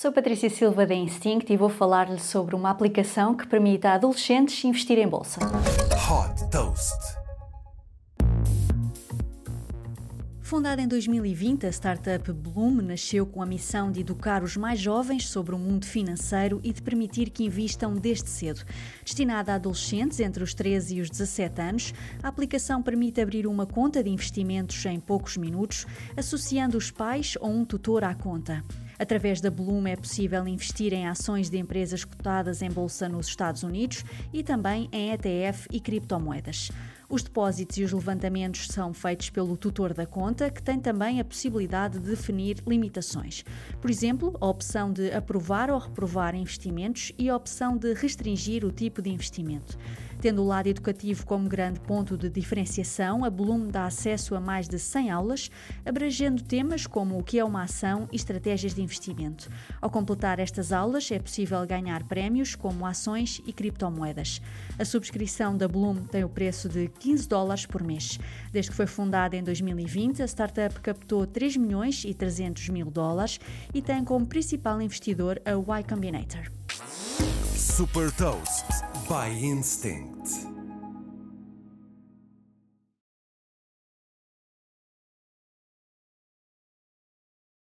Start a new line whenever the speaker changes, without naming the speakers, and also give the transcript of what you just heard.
Sou Patrícia Silva da Instinct e vou falar-lhe sobre uma aplicação que permite a adolescentes investir em bolsa. Hot Toast. Fundada em 2020, a startup Bloom nasceu com a missão de educar os mais jovens sobre o mundo financeiro e de permitir que invistam desde cedo. Destinada a adolescentes entre os 13 e os 17 anos, a aplicação permite abrir uma conta de investimentos em poucos minutos, associando os pais ou um tutor à conta. Através da Bloom é possível investir em ações de empresas cotadas em bolsa nos Estados Unidos e também em ETF e criptomoedas. Os depósitos e os levantamentos são feitos pelo tutor da conta, que tem também a possibilidade de definir limitações. Por exemplo, a opção de aprovar ou reprovar investimentos e a opção de restringir o tipo de investimento. Tendo o lado educativo como grande ponto de diferenciação, a Bloom dá acesso a mais de 100 aulas, abrangendo temas como o que é uma ação e estratégias de investimento. Ao completar estas aulas, é possível ganhar prémios como ações e criptomoedas. A subscrição da Bloom tem o preço de 15 dólares por mês. Desde que foi fundada em 2020, a startup captou 3 milhões e 300 mil dólares e tem como principal investidor a Y Combinator. Super Toast by Instinct.